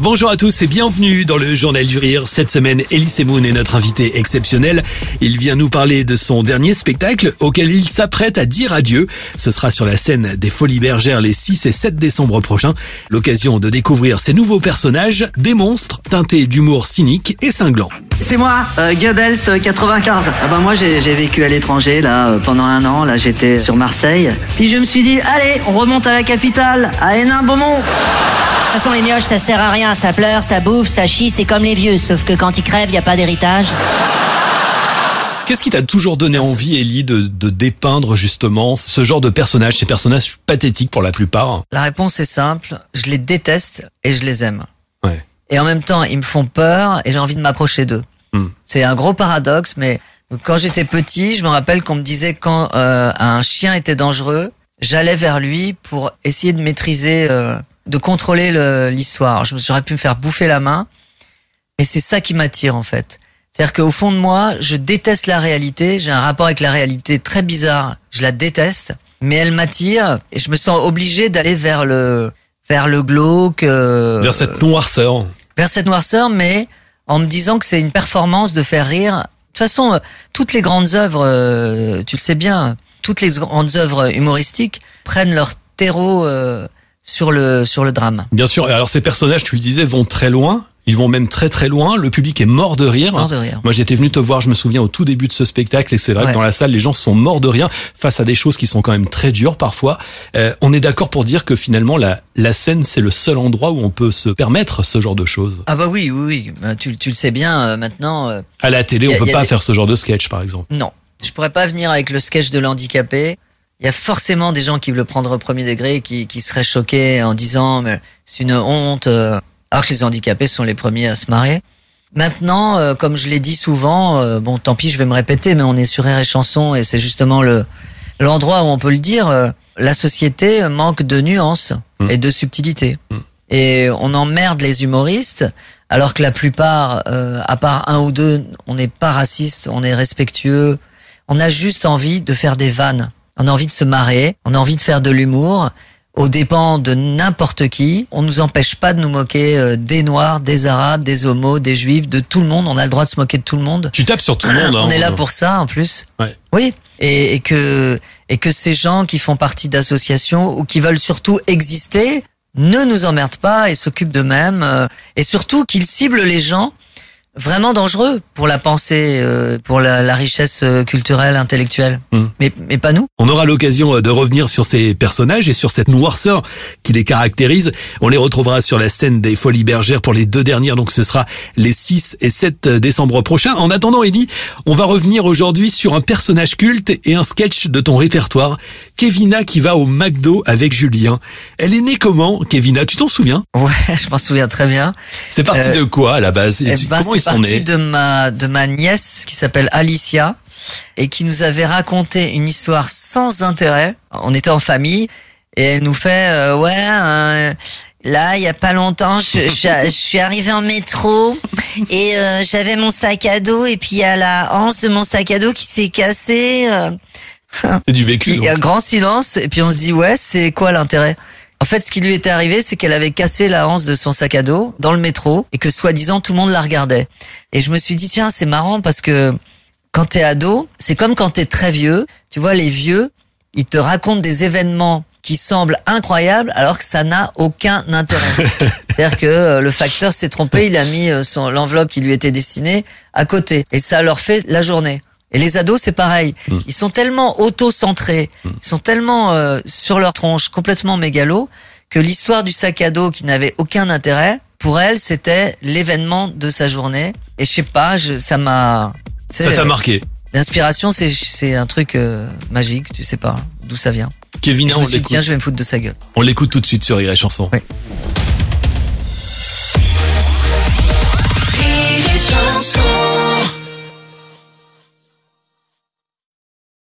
Bonjour à tous et bienvenue dans le Journal du Rire. Cette semaine, Elise Moon est notre invité exceptionnel. Il vient nous parler de son dernier spectacle auquel il s'apprête à dire adieu. Ce sera sur la scène des Folies Bergères les 6 et 7 décembre prochains. L'occasion de découvrir ses nouveaux personnages, des monstres teintés d'humour cynique et cinglant. C'est moi, euh, Goebbels euh, 95. Ah bah moi j'ai j'ai vécu à l'étranger là euh, pendant un an. Là j'étais sur Marseille. Puis je me suis dit allez on remonte à la capitale, à Hénin-Beaumont. De toute façon, les mioches, ça sert à rien. Ça pleure, ça bouffe, ça chie, c'est comme les vieux. Sauf que quand ils crèvent, y a pas d'héritage. Qu'est-ce qui t'a toujours donné envie, Ellie, de, de dépeindre justement ce genre de personnages, ces personnages pathétiques pour la plupart? La réponse est simple. Je les déteste et je les aime. Et en même temps ils me font peur et j'ai envie de m'approcher d'eux. Hmm. C'est un gros paradoxe, mais quand j'étais petit, je me rappelle qu'on me disait quand euh, un chien était dangereux, j'allais vers lui pour essayer de maîtriser, euh, de contrôler le- l'histoire. Je me- J'aurais pu me faire bouffer la main, et c'est ça qui m'attire en fait. C'est-à-dire qu'au fond de moi, je déteste la réalité. J'ai un rapport avec la réalité très bizarre. Je la déteste, mais elle m'attire et je me sens obligé d'aller vers le vers le glauque, euh, Vers cette noirceur. vers cette noirceur, mais en me disant que c'est une performance de faire rire. De toute façon, euh, toutes les grandes œuvres, euh, tu le sais bien, toutes les grandes œuvres humoristiques prennent leur terreau euh, sur le sur le drame. Bien sûr. Et alors ces personnages, tu le disais, vont très loin. Ils vont même très très loin. Le public est mort de rire. Mort de rire. Moi, j'étais venu te voir, je me souviens, au tout début de ce spectacle, et c'est vrai Ouais. que dans la salle, les gens sont morts de rire face à des choses qui sont quand même très dures parfois. Euh, on est d'accord pour dire que finalement, la, la scène, c'est le seul endroit où on peut se permettre ce genre de choses. Ah bah oui, oui, oui. Bah, tu, tu le sais bien euh, maintenant. euh, À la télé, a- on peut pas des- faire ce genre de sketch, par exemple. non, je pourrais pas venir avec le sketch de l'handicapé. Il y a forcément des gens qui le prendre au premier degré, qui, qui seraient choqués en disant mais c'est une honte. Alors que les handicapés sont les premiers à se marrer. Maintenant, euh, comme je l'ai dit souvent, euh, bon, tant pis, je vais me répéter, mais on est sur Rire et Chanson et c'est justement le l'endroit où on peut le dire. euh, la société manque de nuances Mm. et de subtilité. Mm. Et on emmerde les humoristes, alors que la plupart, à part un ou deux, on n'est pas raciste, on est respectueux. On a juste envie de faire des vannes. On a envie de se marrer, on a envie de faire de l'humour aux dépens de n'importe qui. On nous empêche pas de nous moquer euh, des noirs, des arabes, des homos, des juifs, de tout le monde. On a le droit de se moquer de tout le monde. Tu tapes sur tout le monde. hein. On est là pour ça en plus. Ouais. Oui. Et, et que et que ces gens qui font partie d'associations ou qui veulent surtout exister ne nous emmerdent pas et s'occupent d'eux-mêmes euh, et surtout qu'ils ciblent les gens vraiment dangereux pour la pensée, euh, pour la, la richesse euh, culturelle, intellectuelle. Mm. Mais mais pas nous. On aura l'occasion euh, de revenir sur ces personnages et sur cette noirceur qui les caractérise. On les retrouvera sur la scène des Folies Bergères pour les deux dernières, donc ce sera les 6 et 7 décembre prochains. En attendant, Ellie, on va revenir aujourd'hui sur un personnage culte et un sketch de ton répertoire. Kevina qui va au McDo avec Julien. Elle est née comment, Kevina? Tu t'en souviens? Ouais, je m'en souviens très bien. C'est parti Euh, de quoi à la base? Eh ben, Comment sont parti nés de ma de ma nièce qui s'appelle Alicia et qui nous avait raconté une histoire sans intérêt. On était en famille et elle nous fait euh, ouais euh, là il y a pas longtemps je, je, je suis arrivée en métro et euh, j'avais mon sac à dos et puis il y a la hanse de mon sac à dos qui s'est cassée. euh. C'est du vécu. Il y a un grand silence et puis on se dit ouais c'est quoi l'intérêt? En fait ce qui lui était arrivé c'est qu'elle avait cassé la hanse de son sac à dos dans le métro et que soi-disant tout le monde la regardait. Et je me suis dit tiens c'est marrant parce que quand t'es ado c'est comme quand t'es très vieux. Tu vois les vieux ils te racontent des événements qui semblent incroyables alors que ça n'a aucun intérêt. C'est-à-dire que euh, le facteur s'est trompé, il a mis euh, son l'enveloppe qui lui était destinée à côté et ça leur fait la journée. Et les ados, c'est pareil. Mm. Ils sont tellement auto-centrés, mm. ils sont tellement euh, sur leur tronche, complètement mégalos, que l'histoire du sac à dos qui n'avait aucun intérêt, pour elle, c'était l'événement de sa journée. Et je sais pas, ça m'a... Ça t'a marqué L'inspiration, c'est un truc euh, magique, tu sais pas d'où ça vient. Kevin, je on l'écoute. Tiens, je vais me foutre de sa gueule. On l'écoute tout de suite sur Y Chanson. Oui. Chanson.